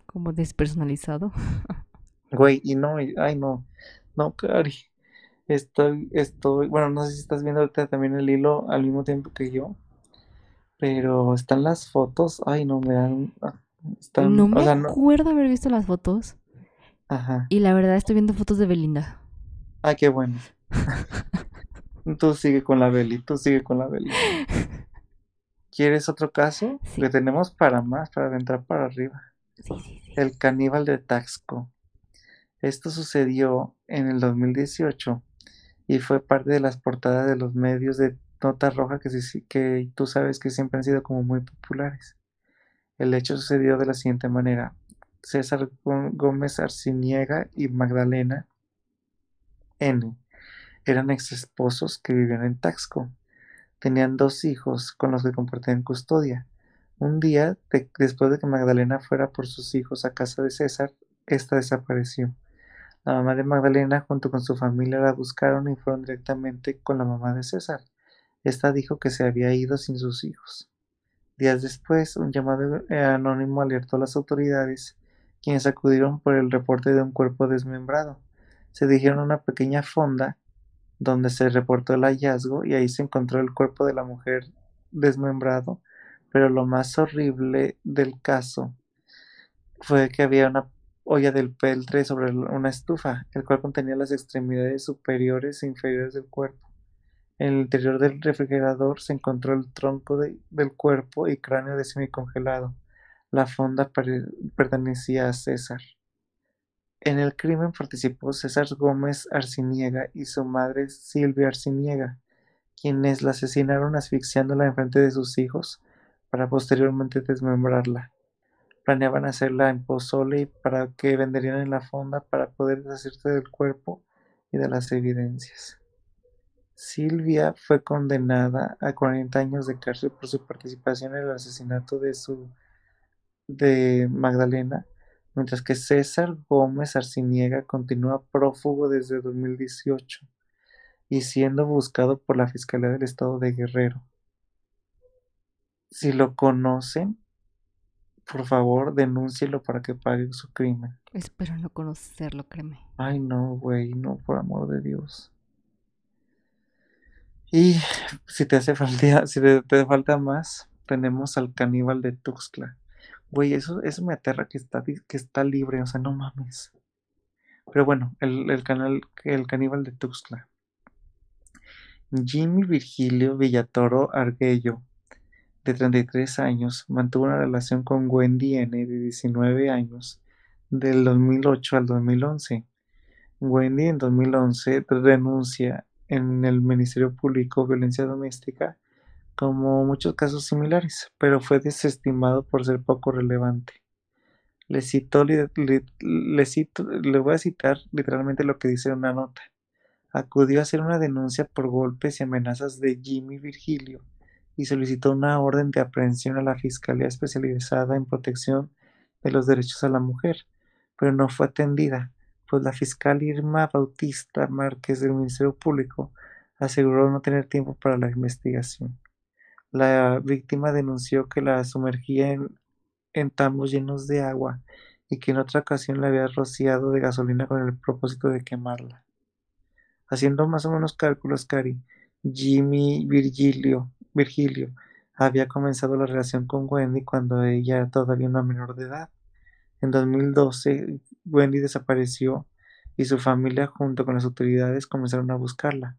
Como despersonalizado. Güey, y no, y- ay no, no, Cari, estoy, estoy, bueno, no sé si estás viendo ahorita también el hilo al mismo tiempo que yo, pero están las fotos, ay no, me dan, ah, están, No o me sea, no, acuerdo haber visto las fotos. Ajá, Y la verdad estoy viendo fotos de Belinda. ay, qué bueno. Tú sigue con la Beli, tú sigue con la Beli. ¿Quieres otro caso? Sí. Que tenemos para más, para entrar para arriba. Sí, sí, sí. El caníbal de Taxco. Esto sucedió en el 2018 y fue parte de las portadas de los medios de nota roja que, sí- que tú sabes que siempre han sido como muy populares. El hecho sucedió de la siguiente manera. César Gó- Gómez Arciniega y Magdalena N. eran ex esposos que vivían en Taxco. Tenían dos hijos con los que compartían custodia. Un día, de- después de que Magdalena fuera por sus hijos a casa de César, ésta desapareció. La mamá de Magdalena junto con su familia la buscaron y fueron directamente con la mamá de César. Esta dijo que se había ido sin sus hijos. Días después, un llamado eh, anónimo alertó a las autoridades quienes acudieron por el reporte de un cuerpo desmembrado. Se dirigieron a una pequeña fonda donde se reportó el hallazgo y ahí se encontró el cuerpo de la mujer desmembrado, pero lo más horrible del caso fue que había una olla del peltre sobre una estufa, el cual contenía las extremidades superiores e inferiores del cuerpo. En el interior del refrigerador se encontró el tronco del cuerpo y cráneo de semicongelado. La fonda pertenecía a César. En el crimen participó César Gómez Arciniega y su madre Silvia Arciniega, quienes la asesinaron asfixiándola en frente de sus hijos para posteriormente desmembrarla. Planeaban hacerla en pozole para que venderían en la fonda para poder deshacerse del cuerpo y de las evidencias. Silvia fue condenada a 40 años de cárcel por su participación en el asesinato de su de Magdalena, mientras que César Gómez Arciniega continúa prófugo desde 2018 y siendo buscado por la Fiscalía del Estado de Guerrero. Si lo conocen, por favor, denúncielo para que pague su crimen. Espero no conocerlo, créeme. Ay, no, güey, no, por amor de Dios. Y si te hace falta, si te, falta más, tenemos al caníbal de Tuxtla. Güey, eso, eso me aterra que está, que está libre, o sea, no mames. Pero bueno, el, el, canal, el caníbal de Tuxtla. Jimmy Virgilio Villatoro Arguello de 33 años, mantuvo una relación con Wendy N. de 19 años del 2008 al 2011. Wendy en 2011 renuncia en el Ministerio Público Violencia Doméstica como muchos casos similares, pero fue desestimado por ser poco relevante. Le, cito, le, cito, voy a citar literalmente lo que dice una nota. Acudió a hacer una denuncia por golpes y amenazas de Jimmy Virgilio y solicitó una orden de aprehensión a la Fiscalía Especializada en Protección de los Derechos a la Mujer, pero no fue atendida, pues la fiscal Irma Bautista Márquez del Ministerio Público aseguró no tener tiempo para la investigación. La víctima denunció que la sumergía en, en tambos llenos de agua y que en otra ocasión la había rociado de gasolina con el propósito de quemarla. Haciendo más o menos cálculos, Cari, Jimmy Virgilio Virgilio había comenzado la relación con Wendy cuando ella era todavía una menor de edad. En 2012, Wendy desapareció y su familia junto con las autoridades comenzaron a buscarla.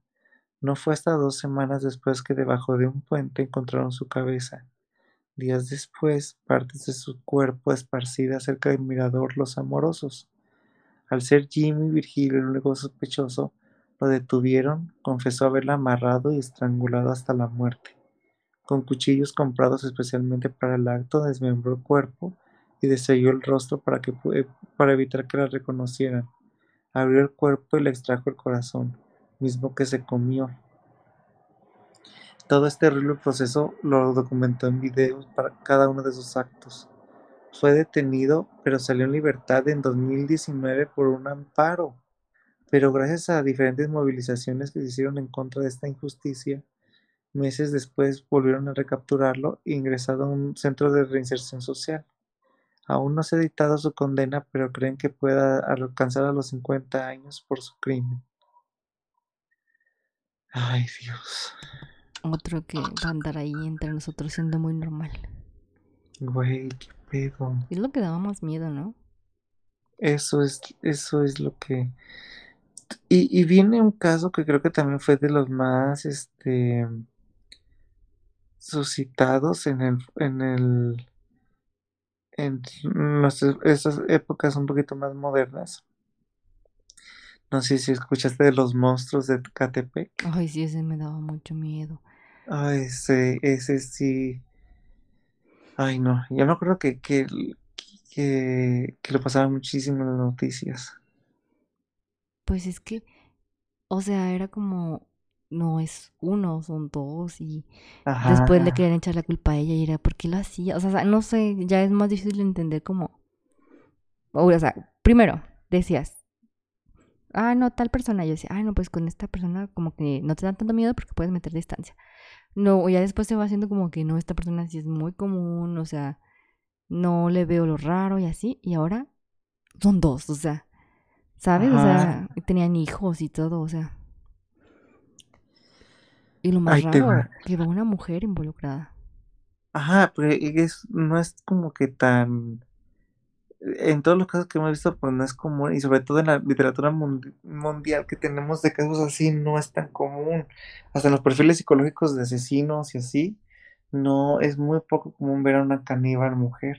No fue hasta dos semanas después que debajo de un puente encontraron su cabeza. Días después, partes de su cuerpo esparcidas cerca del mirador Los Amorosos. Al ser Jimmy Virgilio el único sospechoso, lo detuvieron, confesó haberla amarrado y estrangulado hasta la muerte. Con cuchillos comprados especialmente para el acto, desmembró el cuerpo y deselló el rostro para, para evitar que la reconocieran. Abrió el cuerpo y le extrajo el corazón, mismo que se comió. Todo este horrible proceso lo documentó en videos para cada uno de sus actos. Fue detenido, pero salió en libertad en 2019 por un amparo. Pero gracias a diferentes movilizaciones que se hicieron en contra de esta injusticia, Meses después volvieron a recapturarlo e ingresado a un centro de reinserción social. Aún no se ha dictado su condena, pero creen que pueda alcanzar a los 50 años por su crimen. Ay, Dios. Otro que va a andar ahí entre nosotros siendo muy normal. Güey, qué pedo. Es lo que daba más miedo, ¿no? Eso es, eso es lo que. Y, y viene un caso que creo que también fue de los más, este, suscitados en el, en el, en esas épocas un poquito más modernas. No sé si escuchaste de los monstruos de Catepec. Ay, sí, ese me daba mucho miedo. Ay, ese, ese sí. Ay, no. Ya me acuerdo que, que, que, que lo pasaba muchísimo en las noticias. Pues es que, o sea, era como no es uno, son dos y después le querían echar la culpa a ella y era, ¿por qué lo hacía? O sea, no sé, ya es más difícil de entender cómo... O sea, primero decías, ah, no, tal persona, yo decía, ah, no, pues con esta persona como que no te da tanto miedo porque puedes meter distancia. No, ya después se va haciendo como que no, esta persona sí es muy común, o sea, no le veo lo raro y así, y ahora son dos, o sea, ¿sabes? O sea, tenían hijos y todo, o sea. Y lo más raro, que va una mujer involucrada. Ajá, pero es, no es como que tan... En todos los casos que hemos visto, pues no es común, y sobre todo en la literatura mundial que tenemos de casos así, no es tan común. Hasta en los perfiles psicológicos de asesinos y así, no es muy poco común ver a una caníbal mujer.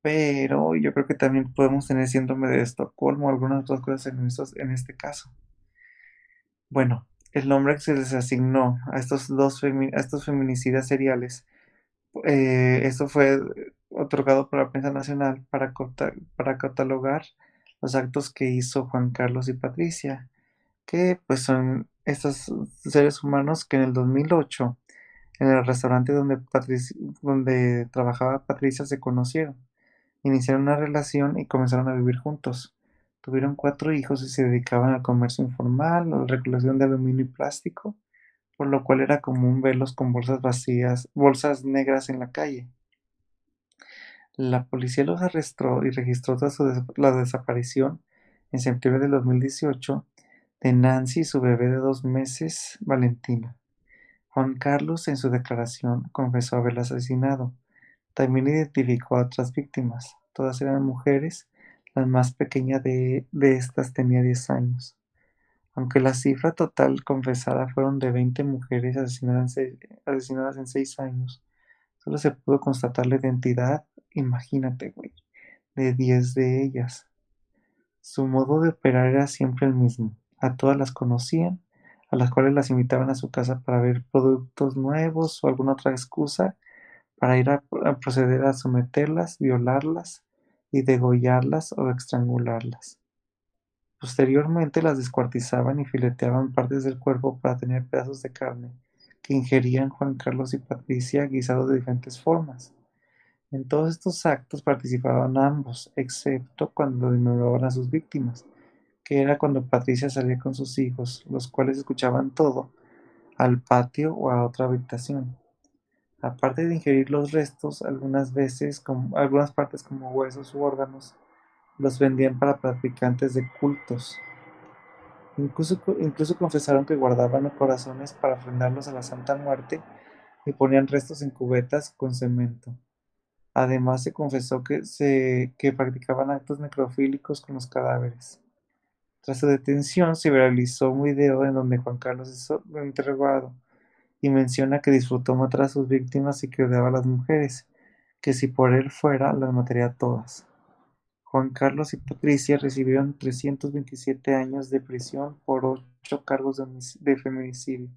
Pero yo creo que también podemos tener síndrome de Estocolmo o algunas otras cosas en, en este caso. Bueno, el nombre que se les asignó a estos dos estos feminicidas seriales, eh, esto fue otorgado por la prensa nacional para, para catalogar los actos que hizo Juan Carlos y Patricia, que pues son estos seres humanos que en el 2008, en el restaurante donde, donde trabajaba Patricia, se conocieron, iniciaron una relación y comenzaron a vivir juntos. Tuvieron cuatro hijos y se dedicaban al comercio informal, a la recolección de aluminio y plástico, por lo cual era común verlos con bolsas vacías, bolsas negras en la calle. La policía los arrestó y registró la desaparición en septiembre de 2018 de Nancy y su bebé de dos meses, Valentina. Juan Carlos en su declaración confesó haberla asesinado. También identificó a otras víctimas. Todas eran mujeres la más pequeña de, estas tenía 10 años. Aunque la cifra total confesada fueron de 20 mujeres asesinadas en 6 años, solo se pudo constatar la identidad, imagínate, güey, de 10 de ellas. Su modo de operar era siempre el mismo. A todas las conocían, a las cuales las invitaban a su casa para ver productos nuevos o alguna otra excusa para ir a proceder a someterlas, violarlas y degollarlas o estrangularlas. Posteriormente las descuartizaban y fileteaban partes del cuerpo para tener pedazos de carne que ingerían Juan Carlos y Patricia guisados de diferentes formas. En todos estos actos participaban ambos, excepto cuando desmembraban a sus víctimas, que era cuando Patricia salía con sus hijos, los cuales escuchaban todo, al patio o a otra habitación. Aparte de ingerir los restos, algunas veces, algunas partes como huesos u órganos, los vendían para practicantes de cultos. Incluso, incluso confesaron que guardaban corazones para ofrendarlos a la Santa Muerte y ponían restos en cubetas con cemento. Además se confesó que, se, que practicaban actos necrofílicos con los cadáveres. Tras su detención se viralizó un video en donde Juan Carlos es interrogado y menciona que disfrutó matar a sus víctimas y que odiaba a las mujeres, que si por él fuera las mataría a todas. Juan Carlos y Patricia recibieron 327 años de prisión por ocho cargos de, feminicidio.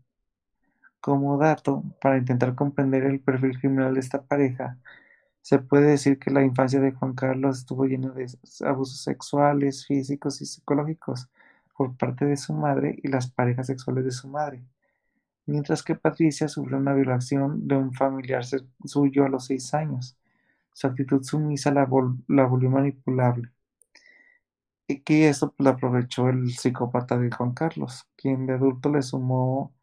Como dato, para intentar comprender el perfil criminal de esta pareja, se puede decir que la infancia de Juan Carlos estuvo llena de abusos sexuales, físicos y psicológicos por parte de su madre y las parejas sexuales de su madre mientras que Patricia sufrió una violación de un familiar suyo a los seis años. Su actitud sumisa la, volvió manipulable. Y que eso la aprovechó el psicópata de Juan Carlos, quien de adulto le sumó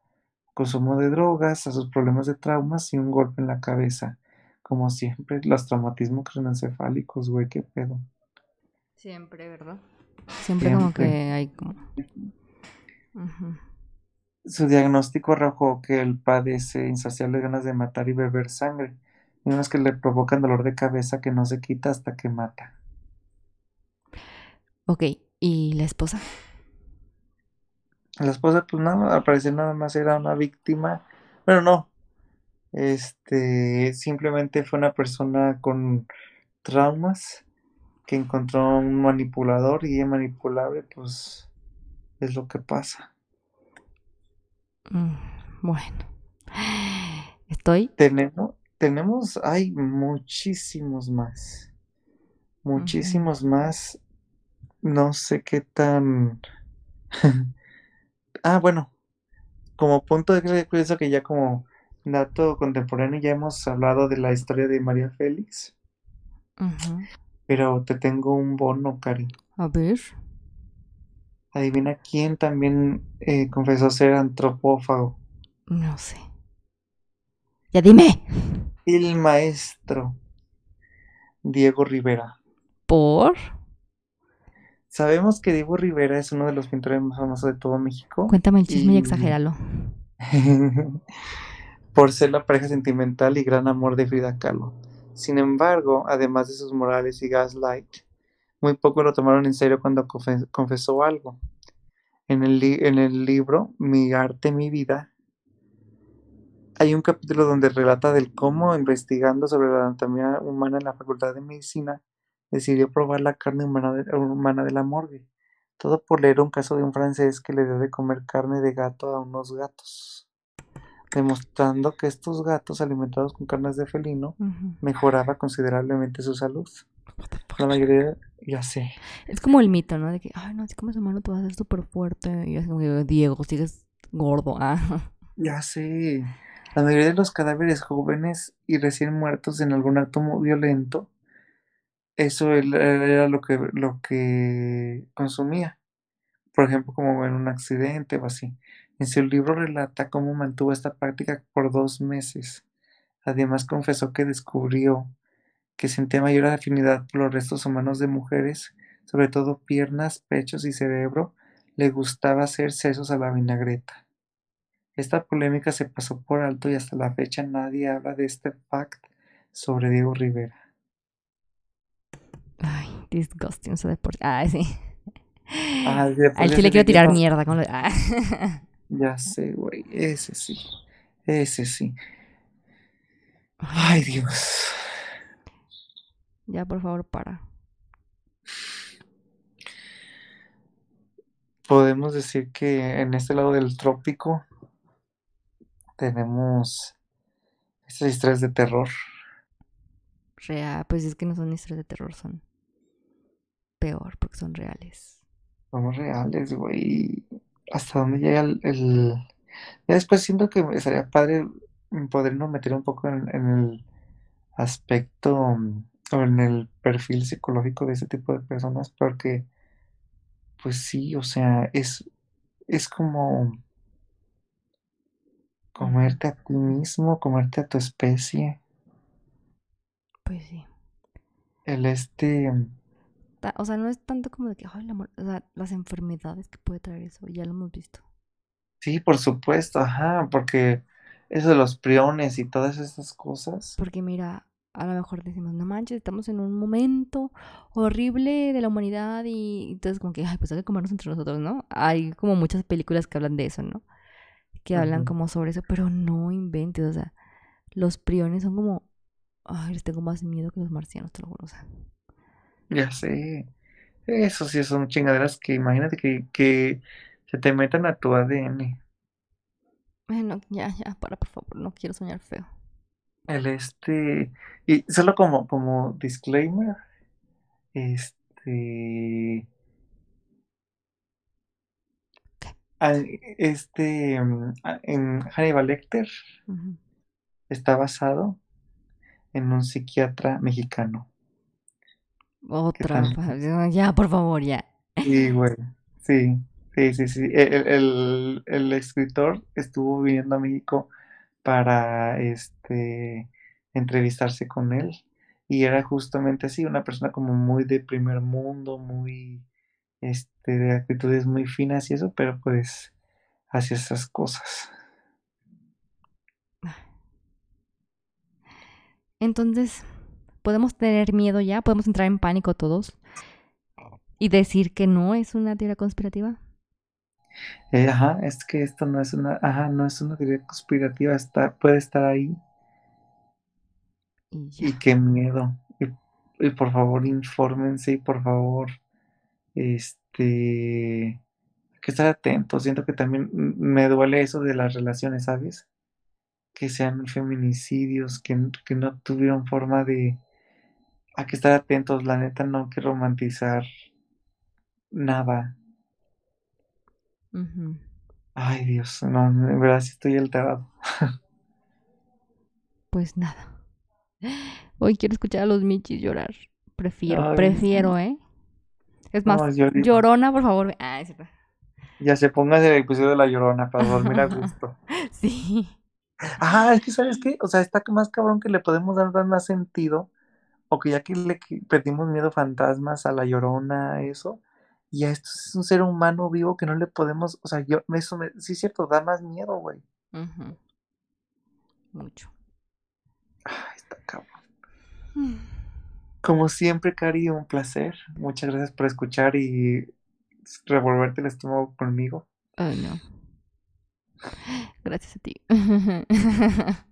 consumo de drogas a sus problemas de traumas y un golpe en la cabeza. Como siempre, los traumatismos cronoencefálicos, güey, qué pedo. Siempre, ¿verdad? Siempre, como que hay como... Su diagnóstico arrojó que él padece insaciables ganas de matar y beber sangre, y unas que le provocan dolor de cabeza que no se quita hasta que mata. Ok, ¿y la esposa? La esposa, pues nada, al parecer nada más era una víctima. Bueno, no. Este, simplemente fue una persona con traumas que encontró un manipulador y es manipulable, pues es lo que pasa. Mm, bueno. Estoy. Tenemos, tenemos, hay muchísimos más. Muchísimos más. No sé qué tan. ah, bueno. Como punto de eso que ya como dato contemporáneo ya hemos hablado de la historia de María Félix. Pero te tengo un bono, Cari. A ver. Adivina quién también eh, confesó ser antropófago. No sé. Ya dime. El maestro Diego Rivera. ¿Por? Sabemos que Diego Rivera es uno de los pintores más famosos de todo México. Cuéntame el chisme y, y exagéralo. por ser la pareja sentimental y gran amor de Frida Kahlo. Sin embargo, además de sus morales y gaslight, muy poco lo tomaron en serio cuando confe- confesó algo. En el, en el libro Mi arte, mi vida, hay un capítulo donde relata del cómo, investigando sobre la anatomía humana en la Facultad de Medicina, decidió probar la carne humana de, humana de la morgue. Todo por leer un caso de un francés que le dio de comer carne de gato a unos gatos, demostrando que estos gatos alimentados con carnes de felino Ujú. mejoraba considerablemente su salud. La mayoría, ya sé, Es como el mito, ¿no? De que, ay, no, si comes humano tú vas a ser súper fuerte. Y es como Diego, sigues gordo. Ah. ya sé. La mayoría de los cadáveres jóvenes y recién muertos en algún acto muy violento, eso él- era lo que, lo que consumía. Por ejemplo, como en un accidente o así. En su libro relata cómo mantuvo esta práctica por dos meses. Además confesó que descubrió que sentía mayor afinidad por los restos humanos de mujeres, sobre todo piernas, pechos y cerebro, le gustaba hacer sesos a la vinagreta. Esta polémica se pasó por alto y hasta la fecha nadie habla de este fact sobre Diego Rivera. Ay, disgusting ese deporte. Ah, sí. Ah, Al chile quiero tirar mierda con lo... Ah. Ya sé, güey, ese sí, ese sí. Ay, Dios. Ya, por favor, para. Podemos decir que en este lado del trópico tenemos estas historias de terror. Real, pues es que no son historias de terror, son peor porque son reales. Son reales, güey. ¿Hasta dónde llega el, el- Ya después siento que estaría padre podernos meter un poco en, en el aspecto mm, o en el perfil psicológico de ese tipo de personas, porque, pues sí, o sea, es, es como comerte a ti mismo, comerte a tu especie. Pues sí. El este, O sea, no es tanto como de que, ay, la o sea, las enfermedades que puede traer eso, ya lo hemos visto. sí, por supuesto, ajá, porque eso de los priones y todas esas cosas. Porque mira, a lo mejor decimos, no manches, estamos en un momento horrible de la humanidad y entonces como que, ay, pues hay que comernos entre nosotros, ¿no? Hay como muchas películas que hablan de eso, ¿no? Que hablan como sobre eso, pero no inventes, o sea, los priones son como, ay, les tengo más miedo que los marcianos, te lo juro, o sea. Ya sé. Eso sí son chingaderas que imagínate que, que se te metan a tu ADN. Bueno, ya, ya, para, por favor, no quiero soñar feo. El este, y solo como, como disclaimer, este, al- este, mm, a- en Hannibal Lecter está basado en un psiquiatra mexicano. Otra, ya, por favor, ya. Sí, güey, sí, sí, sí, sí. El, el- el- el escritor estuvo viniendo a México para este entrevistarse con él y era justamente así, una persona como muy de primer mundo, muy este de actitudes muy finas y eso, pero pues hacía esas cosas. Entonces, podemos tener miedo ya, podemos entrar en pánico todos y decir que no es una teoría conspirativa. Eh, ajá, es que esto no es una, ajá, no es una teoría conspirativa, está, puede estar ahí y qué miedo. Y, y por favor, infórmense y por favor, este, hay que estar atentos. Siento que también me duele eso de las relaciones, ¿sabes? Que sean feminicidios, que, que no tuvieron forma de... Hay que estar atentos, la neta no hay que romantizar nada. Ay, Dios, no, en verdad sí estoy alterado. Pues nada. Hoy quiero escuchar a los michis llorar. Prefiero, Ay, prefiero, ¿eh? Es más, No, yo- llorona, por favor. Ah, es cierto. Ya se pongas el episodio de La Llorona para dormir a gusto. Sí. Ah, es que ¿sabes qué? O sea, está más cabrón que le podemos dar más sentido, o que ya que le perdimos miedo a fantasmas, a La Llorona, eso, Y a esto es un ser humano vivo que no le podemos, o sea, yo, eso me, sí es cierto, da más miedo, güey. Mucho. Ay, está cabrón. Como siempre, Cari, un placer. Muchas gracias por escuchar y revolverte el estómago conmigo. Ay, no. Gracias a ti.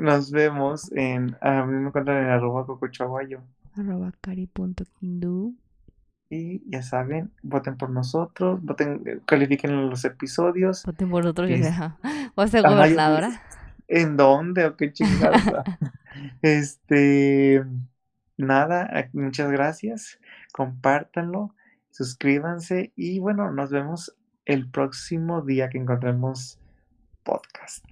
Nos vemos en, a mí me encuentran en arroba cocochaguayo. Arroba cari.quindu. Y ya saben, voten por nosotros, voten, califiquen los episodios. Voten por otro que Es- sea. Voy a ser gobernadora. ¿En dónde o qué chingados? este, nada, muchas gracias. Compártanlo, suscríbanse y bueno, nos vemos el próximo día que encontremos. Podcast.